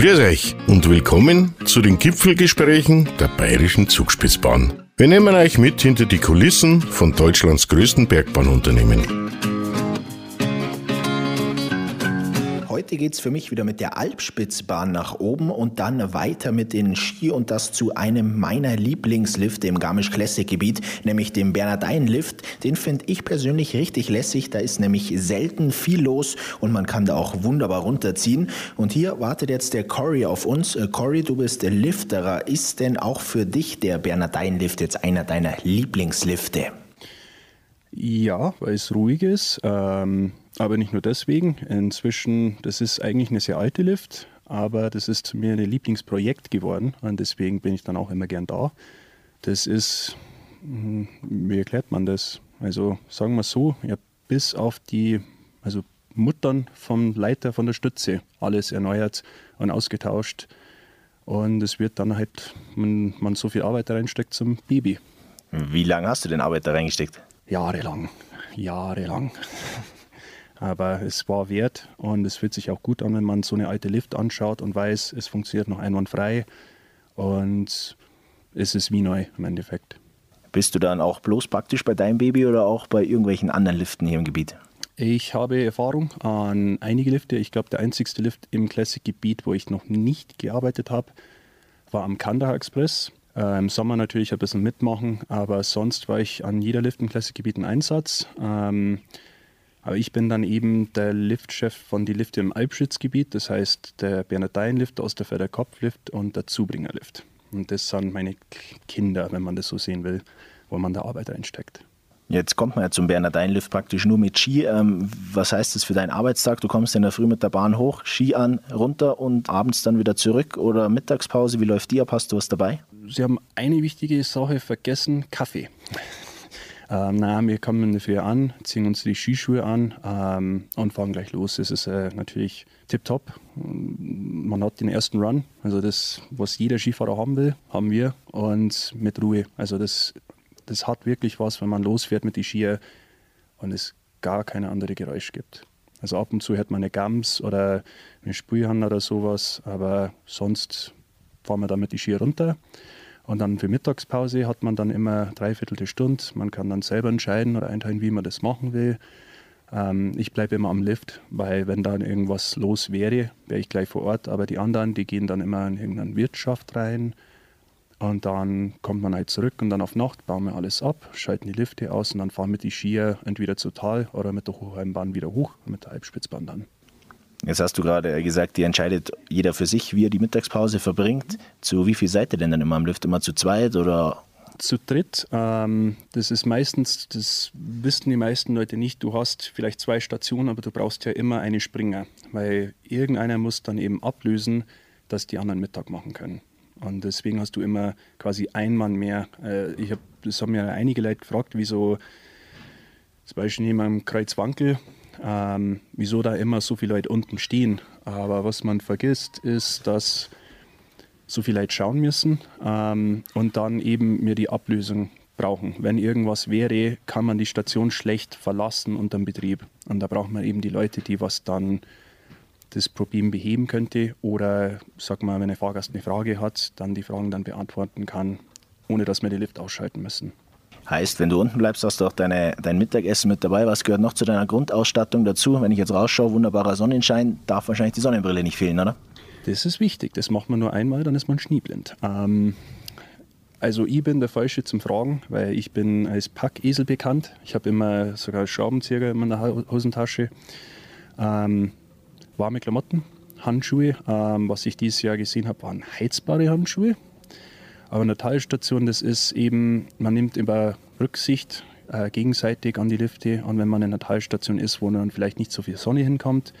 Grüß euch und willkommen zu den Gipfelgesprächen der Bayerischen Zugspitzbahn. Wir nehmen euch mit hinter die Kulissen von Deutschlands größten Bergbahnunternehmen. Heute geht es für mich wieder mit der Alpspitzbahn nach oben und dann weiter mit den Ski und das zu einem meiner Lieblingslifte im Garmisch Classic Gebiet, nämlich dem Bernardeinlift. Den finde ich persönlich richtig lässig. Da ist nämlich selten viel los und man kann da auch wunderbar runterziehen. Und hier wartet jetzt der Cory auf uns. Äh, Cory, du bist Lifterer. Ist denn auch für dich der Bernardeinlift jetzt einer deiner Lieblingslifte? Ja, weil es ruhig ist. Ähm, aber nicht nur deswegen. Inzwischen, das ist eigentlich eine sehr alte Lift, aber das ist mir ein Lieblingsprojekt geworden und deswegen bin ich dann auch immer gern da. Das ist, hm, wie erklärt man das? Also sagen wir so, ja, bis auf die also Muttern vom Leiter von der Stütze alles erneuert und ausgetauscht. Und es wird dann halt, wenn man so viel Arbeit reinsteckt, zum Baby. Wie lange hast du den Arbeit da reingesteckt? Jahrelang. Jahrelang. Aber es war wert und es fühlt sich auch gut an, wenn man so eine alte Lift anschaut und weiß, es funktioniert noch einwandfrei und es ist wie neu im Endeffekt. Bist du dann auch bloß praktisch bei deinem Baby oder auch bei irgendwelchen anderen Liften hier im Gebiet? Ich habe Erfahrung an einige Lifte. Ich glaube, der einzigste Lift im Classic-Gebiet, wo ich noch nicht gearbeitet habe, war am Kandahar Express. Äh, Im Sommer natürlich ein bisschen mitmachen, aber sonst war ich an jeder Lift im Classic-Gebiet ein Einsatz. Ähm, aber ich bin dann eben der Liftchef von die Lifte im Alpschützgebiet, das heißt der Bernardeinlift, der Osterfelder Kopflift und der Zubringerlift. Und das sind meine Kinder, wenn man das so sehen will, wo man da Arbeit einsteckt. Jetzt kommt man ja zum Bernardeinlift praktisch nur mit Ski. Ähm, was heißt das für deinen Arbeitstag? Du kommst in der Früh mit der Bahn hoch, Ski an, runter und abends dann wieder zurück oder Mittagspause? Wie läuft die ab? Hast du was dabei? Sie haben eine wichtige Sache vergessen, Kaffee. Ähm, na, wir kommen dafür an, ziehen uns die Skischuhe an ähm, und fahren gleich los. Es ist äh, natürlich tipptopp. Man hat den ersten Run, also das, was jeder Skifahrer haben will, haben wir und mit Ruhe. Also das, das hat wirklich was, wenn man losfährt mit den Skier und es gar keine andere Geräusche gibt. Also ab und zu hört man eine Gams oder eine Sprühhand oder sowas, aber sonst fahren wir dann mit die Skier runter und dann für Mittagspause hat man dann immer dreiviertel Stunde. Man kann dann selber entscheiden oder einteilen, wie man das machen will. Ähm, ich bleibe immer am Lift, weil wenn dann irgendwas los wäre, wäre ich gleich vor Ort. Aber die anderen, die gehen dann immer in irgendeine Wirtschaft rein. Und dann kommt man halt zurück und dann auf Nacht bauen wir alles ab, schalten die Lifte aus und dann fahren wir die Skier entweder zu Tal oder mit der Hochheimbahn wieder hoch, mit der Halbspitzbahn dann. Jetzt hast du gerade gesagt, die entscheidet jeder für sich, wie er die Mittagspause verbringt. Zu wie viel seid ihr denn dann immer am Lift? Immer zu zweit oder? Zu dritt. Ähm, das ist meistens, das wissen die meisten Leute nicht. Du hast vielleicht zwei Stationen, aber du brauchst ja immer eine Springer, weil irgendeiner muss dann eben ablösen, dass die anderen Mittag machen können. Und deswegen hast du immer quasi ein Mann mehr. Äh, ich hab, das haben mir einige Leute gefragt, wieso zum Beispiel neben einem Kreuzwankel ähm, wieso da immer so viele Leute unten stehen. Aber was man vergisst, ist, dass so viele Leute schauen müssen ähm, und dann eben mir die Ablösung brauchen. Wenn irgendwas wäre, kann man die Station schlecht verlassen unter dem Betrieb. Und da braucht man eben die Leute, die was dann das Problem beheben könnte oder, sag mal, wenn ein Fahrgast eine Frage hat, dann die Fragen dann beantworten kann, ohne dass wir den Lift ausschalten müssen. Heißt, wenn du unten bleibst, hast du auch deine, dein Mittagessen mit dabei. Was gehört noch zu deiner Grundausstattung dazu? Wenn ich jetzt rausschaue, wunderbarer Sonnenschein, darf wahrscheinlich die Sonnenbrille nicht fehlen, oder? Das ist wichtig. Das macht man nur einmal, dann ist man schneeblind. Ähm, also ich bin der Falsche zum Fragen, weil ich bin als Packesel bekannt. Ich habe immer sogar Schraubenzieher in meiner Hosentasche. Ähm, warme Klamotten, Handschuhe. Ähm, was ich dieses Jahr gesehen habe, waren heizbare Handschuhe. Aber eine Talstation, das ist eben, man nimmt immer Rücksicht äh, gegenseitig an die Lifte. Und wenn man in einer Talstation ist, wo dann vielleicht nicht so viel Sonne hinkommt,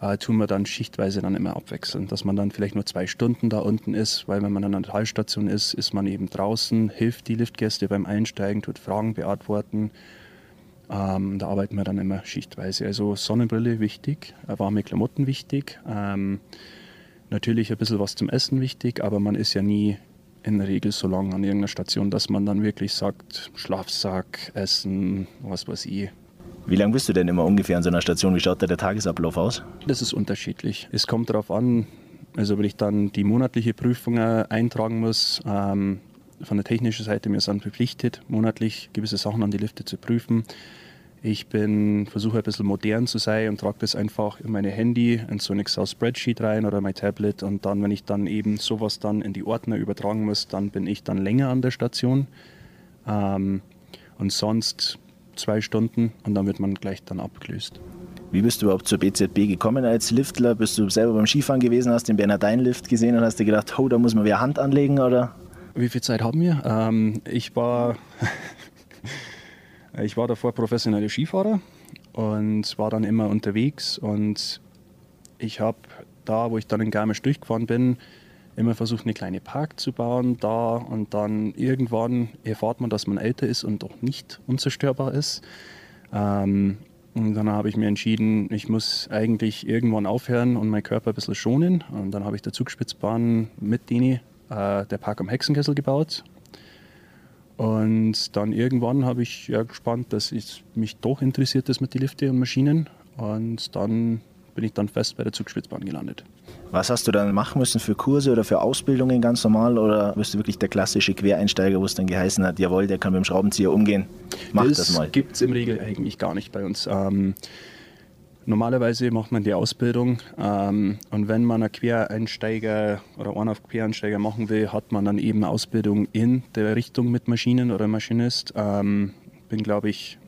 äh, tun wir dann schichtweise dann immer abwechseln, dass man dann vielleicht nur zwei Stunden da unten ist, weil wenn man an einer Talstation ist, ist man eben draußen, hilft die Liftgäste beim Einsteigen, tut Fragen beantworten. Ähm, da arbeiten wir dann immer schichtweise. Also Sonnenbrille wichtig, äh, warme Klamotten wichtig, ähm, natürlich ein bisschen was zum Essen wichtig, aber man ist ja nie in der Regel so lange an irgendeiner Station, dass man dann wirklich sagt, Schlafsack, Essen, was weiß ich. Wie lange bist du denn immer ungefähr an so einer Station? Wie schaut da der Tagesablauf aus? Das ist unterschiedlich. Es kommt darauf an, Also wenn ich dann die monatliche Prüfung eintragen muss, ähm, von der technischen Seite, wir sind verpflichtet, monatlich gewisse Sachen an die Lifte zu prüfen. Ich bin, versuche ein bisschen modern zu sein und trage das einfach in meine Handy, in so ein Excel-Spreadsheet rein oder mein Tablet. Und dann, wenn ich dann eben sowas dann in die Ordner übertragen muss, dann bin ich dann länger an der Station. Ähm, und sonst zwei Stunden und dann wird man gleich dann abgelöst. Wie bist du überhaupt zur BZB gekommen als Liftler? Bist du selber beim Skifahren gewesen, hast den Bernardein-Lift gesehen und hast dir gedacht, oh, da muss man wieder Hand anlegen, oder? Wie viel Zeit haben wir? Ähm, ich war Ich war davor professioneller Skifahrer und war dann immer unterwegs und ich habe da, wo ich dann in Garmisch durchgefahren bin, immer versucht, eine kleine Park zu bauen da und dann irgendwann erfahrt man, dass man älter ist und doch nicht unzerstörbar ist. Ähm, und dann habe ich mir entschieden, ich muss eigentlich irgendwann aufhören und meinen Körper ein bisschen schonen. Und dann habe ich der Zugspitzbahn mit Dini äh, der Park am Hexenkessel gebaut und dann irgendwann habe ich ja gespannt, dass es mich doch interessiert ist mit den Lifte und Maschinen. Und dann bin ich dann fest bei der Zugspitzbahn gelandet. Was hast du dann machen müssen für Kurse oder für Ausbildungen ganz normal? Oder bist du wirklich der klassische Quereinsteiger, wo es dann geheißen hat, jawohl, der kann mit dem Schraubenzieher umgehen? Mach das, das mal. Das gibt es im Regel eigentlich gar nicht bei uns. Ähm, Normalerweise macht man die Ausbildung ähm, und wenn man einen Quereinsteiger oder einen auf Quereinsteiger machen will, hat man dann eben Ausbildung in der Richtung mit Maschinen oder Maschinist. Ähm, bin, glaube ich,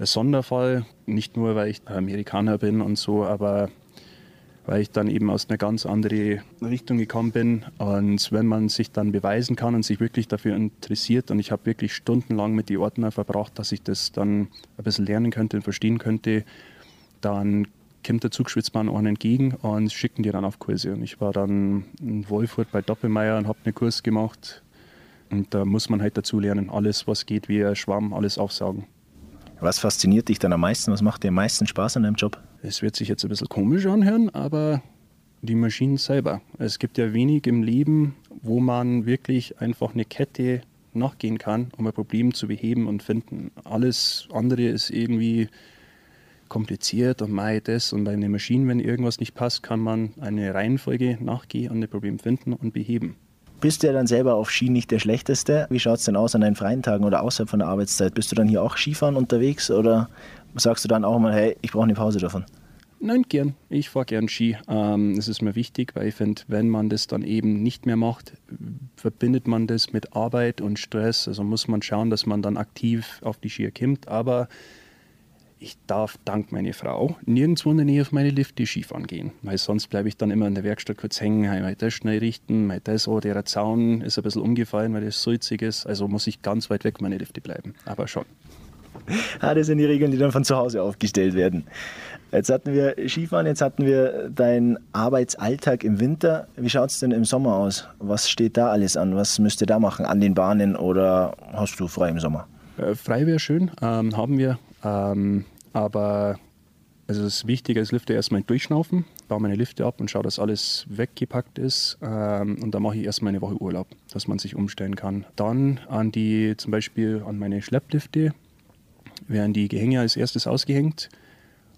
der Sonderfall, nicht nur, weil ich Amerikaner bin und so, aber weil ich dann eben aus einer ganz anderen Richtung gekommen bin. Und wenn man sich dann beweisen kann und sich wirklich dafür interessiert, und ich habe wirklich stundenlang mit den Ordner verbracht, dass ich das dann ein bisschen lernen könnte und verstehen könnte, dann kommt der Zugspitzbahn auch entgegen und schicken die dann auf Kurse. Und ich war dann in Wolfurt bei Doppelmeier und habe einen Kurs gemacht. Und da muss man halt dazu lernen, alles, was geht, wie ein Schwamm, alles aufsaugen. Was fasziniert dich dann am meisten? Was macht dir am meisten Spaß an deinem Job? Es wird sich jetzt ein bisschen komisch anhören, aber die Maschinen selber. Es gibt ja wenig im Leben, wo man wirklich einfach eine Kette nachgehen kann, um ein Problem zu beheben und finden. Alles andere ist irgendwie kompliziert und mei das und bei einer Maschine, wenn irgendwas nicht passt, kann man eine Reihenfolge nachgehen und ein Problem finden und beheben. Bist du ja dann selber auf Ski nicht der Schlechteste? Wie schaut es denn aus an deinen freien Tagen oder außerhalb von der Arbeitszeit? Bist du dann hier auch Skifahren unterwegs oder sagst du dann auch mal, hey, ich brauche eine Pause davon? Nein, gern. Ich fahre gern Ski. Ähm, das ist mir wichtig, weil ich finde, wenn man das dann eben nicht mehr macht, verbindet man das mit Arbeit und Stress. Also muss man schauen, dass man dann aktiv auf die Skier kommt. Aber ich darf dank meiner Frau nirgendwo in der Nähe auf meine Lifte Skifahren gehen, weil sonst bleibe ich dann immer in der Werkstatt kurz hängen, mal das schnell richten, mal das, oh, der Zaun ist ein bisschen umgefallen, weil das sulzig ist, also muss ich ganz weit weg meine Lifte bleiben, aber schon. Ah, das sind die Regeln, die dann von zu Hause aufgestellt werden. Jetzt hatten wir Skifahren, jetzt hatten wir deinen Arbeitsalltag im Winter. Wie schaut es denn im Sommer aus? Was steht da alles an? Was müsst ihr da machen an den Bahnen oder hast du frei im Sommer? Äh, frei wäre schön, ähm, haben wir ähm, aber also das Wichtige ist, Lifte erstmal durchschnaufen, baue meine Lifte ab und schaue, dass alles weggepackt ist. Ähm, und dann mache ich erstmal eine Woche Urlaub, dass man sich umstellen kann. Dann an die, zum Beispiel an meine Schlepplifte, werden die Gehänge als erstes ausgehängt.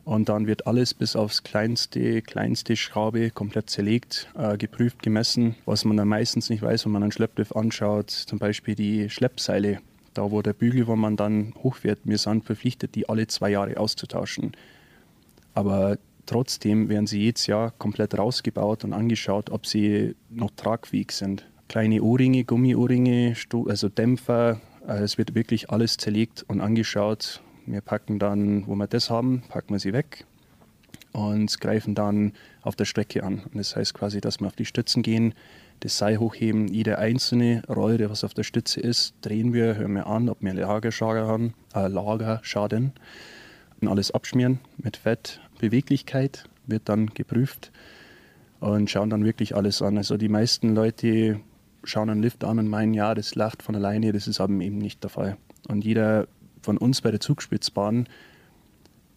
Und dann wird alles bis aufs kleinste, kleinste Schraube komplett zerlegt, äh, geprüft, gemessen. Was man dann meistens nicht weiß, wenn man einen Schlepplift anschaut, zum Beispiel die Schleppseile da wo der Bügel, wo man dann hochfährt, wir sind verpflichtet, die alle zwei Jahre auszutauschen. Aber trotzdem werden sie jedes Jahr komplett rausgebaut und angeschaut, ob sie noch tragfähig sind. Kleine Ohrringe, Gummiohrringe, also Dämpfer, äh, es wird wirklich alles zerlegt und angeschaut. Wir packen dann, wo wir das haben, packen wir sie weg und greifen dann auf der Strecke an. Und das heißt quasi, dass wir auf die Stützen gehen, das Seil hochheben, jede einzelne Rolle, was auf der Stütze ist, drehen wir, hören wir an, ob wir Lagerschaden haben, äh, Lagerschaden. Und alles abschmieren mit Fett. Beweglichkeit wird dann geprüft und schauen dann wirklich alles an. Also die meisten Leute schauen einen Lift an und meinen, ja, das lacht von alleine, das ist aber eben nicht der Fall. Und jeder von uns bei der Zugspitzbahn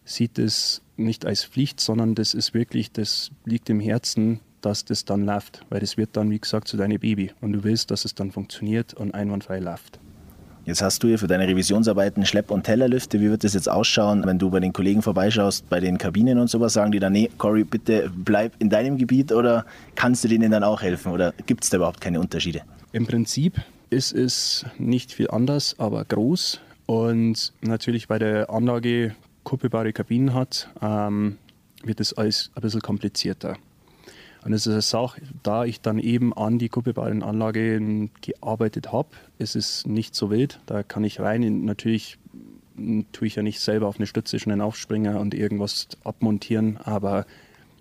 sieht es nicht als Pflicht, sondern das ist wirklich, das liegt im Herzen, dass das dann läuft, weil das wird dann, wie gesagt, zu deinem Baby und du willst, dass es dann funktioniert und einwandfrei läuft. Jetzt hast du hier für deine Revisionsarbeiten Schlepp- und Tellerlüfte. Wie wird das jetzt ausschauen, wenn du bei den Kollegen vorbeischaust, bei den Kabinen und sowas? Sagen die dann, nee, Cory, bitte bleib in deinem Gebiet oder kannst du denen dann auch helfen oder gibt es da überhaupt keine Unterschiede? Im Prinzip ist es nicht viel anders, aber groß. Und natürlich, weil der Anlage kuppelbare Kabinen hat, ähm, wird das alles ein bisschen komplizierter. Und es ist eine Sache, da ich dann eben an die kuppelbaren gearbeitet habe, ist es nicht so wild. Da kann ich rein. Natürlich tue ich ja nicht selber auf eine Stütze schnell aufspringen und irgendwas abmontieren, aber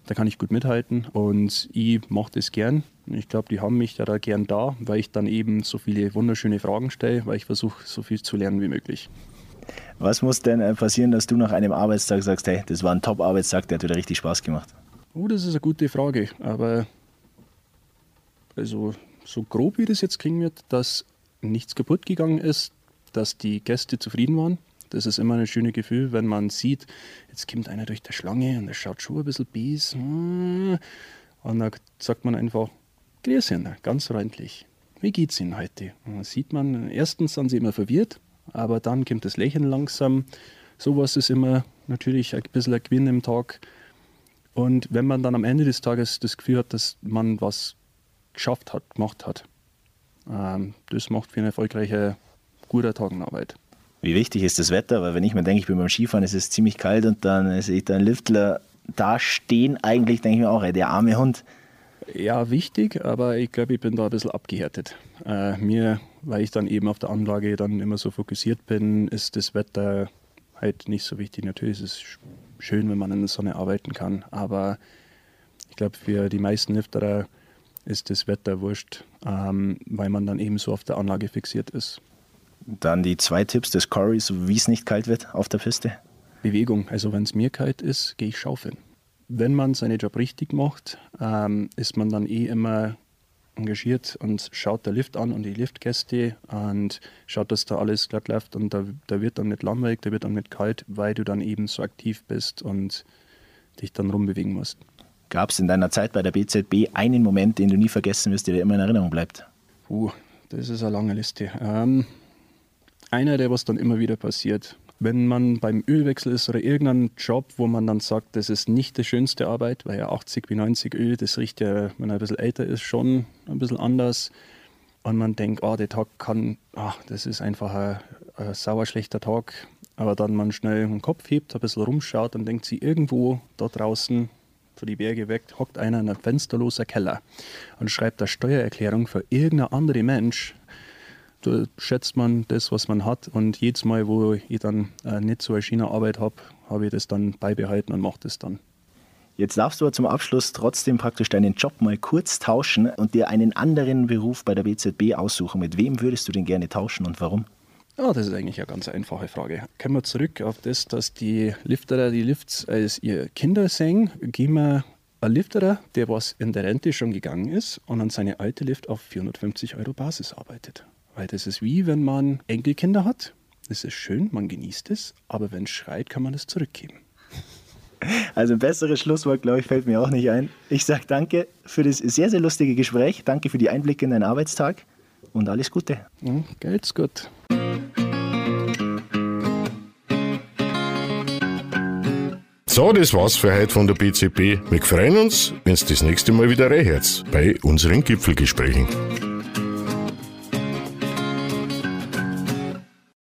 da kann ich gut mithalten und ich mache das gern. Ich glaube, die haben mich ja da gern da, weil ich dann eben so viele wunderschöne Fragen stelle, weil ich versuche, so viel zu lernen wie möglich. Was muss denn äh, passieren, dass du nach einem Arbeitstag sagst, hey, das war ein Top-Arbeitstag, der hat wieder richtig Spaß gemacht? Oh, das ist eine gute Frage. Aber also so grob wie das jetzt klingen wird, dass nichts kaputt gegangen ist, dass die Gäste zufrieden waren. Das ist immer ein schönes Gefühl, wenn man sieht, jetzt kommt einer durch die Schlange und der schaut schon ein bisschen bies. Und dann sagt man einfach, grüß Ihnen, ganz freundlich. Wie geht's Ihnen heute? Und dann sieht man, erstens sind sie immer verwirrt, aber dann kommt das Lächeln langsam. Sowas ist immer natürlich ein bisschen ein Gewinn im Tag. Und wenn man dann am Ende des Tages das Gefühl hat, dass man was geschafft hat, gemacht hat, ähm, das macht für eine erfolgreiche, gute Tagenarbeit. Wie wichtig ist das Wetter? Weil wenn ich mir denke, ich bin beim Skifahren, es ist ziemlich kalt und dann sehe ich da einen Liftler da stehen, eigentlich denke ich mir auch, ey, der arme Hund. Ja, wichtig, aber ich glaube, ich bin da ein bisschen abgehärtet. Äh, mir, weil ich dann eben auf der Anlage dann immer so fokussiert bin, ist das Wetter halt nicht so wichtig. Natürlich ist es schön, wenn man in der Sonne arbeiten kann. Aber ich glaube, für die meisten Lifterer ist das Wetter wurscht, ähm, weil man dann eben so auf der Anlage fixiert ist. Dann die zwei Tipps des Corys, wie es nicht kalt wird auf der Piste. Bewegung. Also wenn es mir kalt ist, gehe ich schaufeln. Wenn man seinen Job richtig macht, ähm, ist man dann eh immer engagiert und schaut der Lift an und die Liftgäste und schaut, dass da alles glatt läuft und da, da wird dann nicht langweilig, da wird dann nicht kalt, weil du dann eben so aktiv bist und dich dann rumbewegen musst. Gab es in deiner Zeit bei der BZB einen Moment, den du nie vergessen wirst, der dir immer in Erinnerung bleibt? Puh, das ist eine lange Liste. Ähm, einer, der was dann immer wieder passiert wenn man beim Ölwechsel ist oder irgendein Job, wo man dann sagt, das ist nicht die schönste Arbeit, weil ja 80 wie 90 Öl, das riecht ja, wenn er ein bisschen älter ist, schon ein bisschen anders. Und man denkt, oh, der Tag kann, ach, das ist einfach ein, ein sauer schlechter Tag. Aber dann man schnell den Kopf hebt, ein bisschen rumschaut und denkt sie, irgendwo da draußen von die Berge weg, hockt einer in einem fensterloser Keller und schreibt eine Steuererklärung für irgendein anderer Mensch, da schätzt man das, was man hat. Und jedes Mal, wo ich dann äh, nicht so eine China-Arbeit habe, habe ich das dann beibehalten und mache das dann. Jetzt darfst du zum Abschluss trotzdem praktisch deinen Job mal kurz tauschen und dir einen anderen Beruf bei der BZB aussuchen. Mit wem würdest du den gerne tauschen und warum? Ja, das ist eigentlich eine ganz einfache Frage. Kommen wir zurück auf das, dass die Lifterer die Lifts als ihr Kinder sehen, gehen wir ein Lifterer, der was in der Rente schon gegangen ist und an seine alte Lift auf 450 Euro Basis arbeitet. Weil das ist wie wenn man Enkelkinder hat. Es ist schön, man genießt es, aber wenn es schreit, kann man es zurückgeben. Also ein besseres Schlusswort, glaube ich, fällt mir auch nicht ein. Ich sage danke für das sehr, sehr lustige Gespräch. Danke für die Einblicke in deinen Arbeitstag und alles Gute. Ja, geht's gut. So, das war's für heute von der BCB. Wir freuen uns, wenn es das nächste Mal wieder reinhört bei unseren Gipfelgesprächen.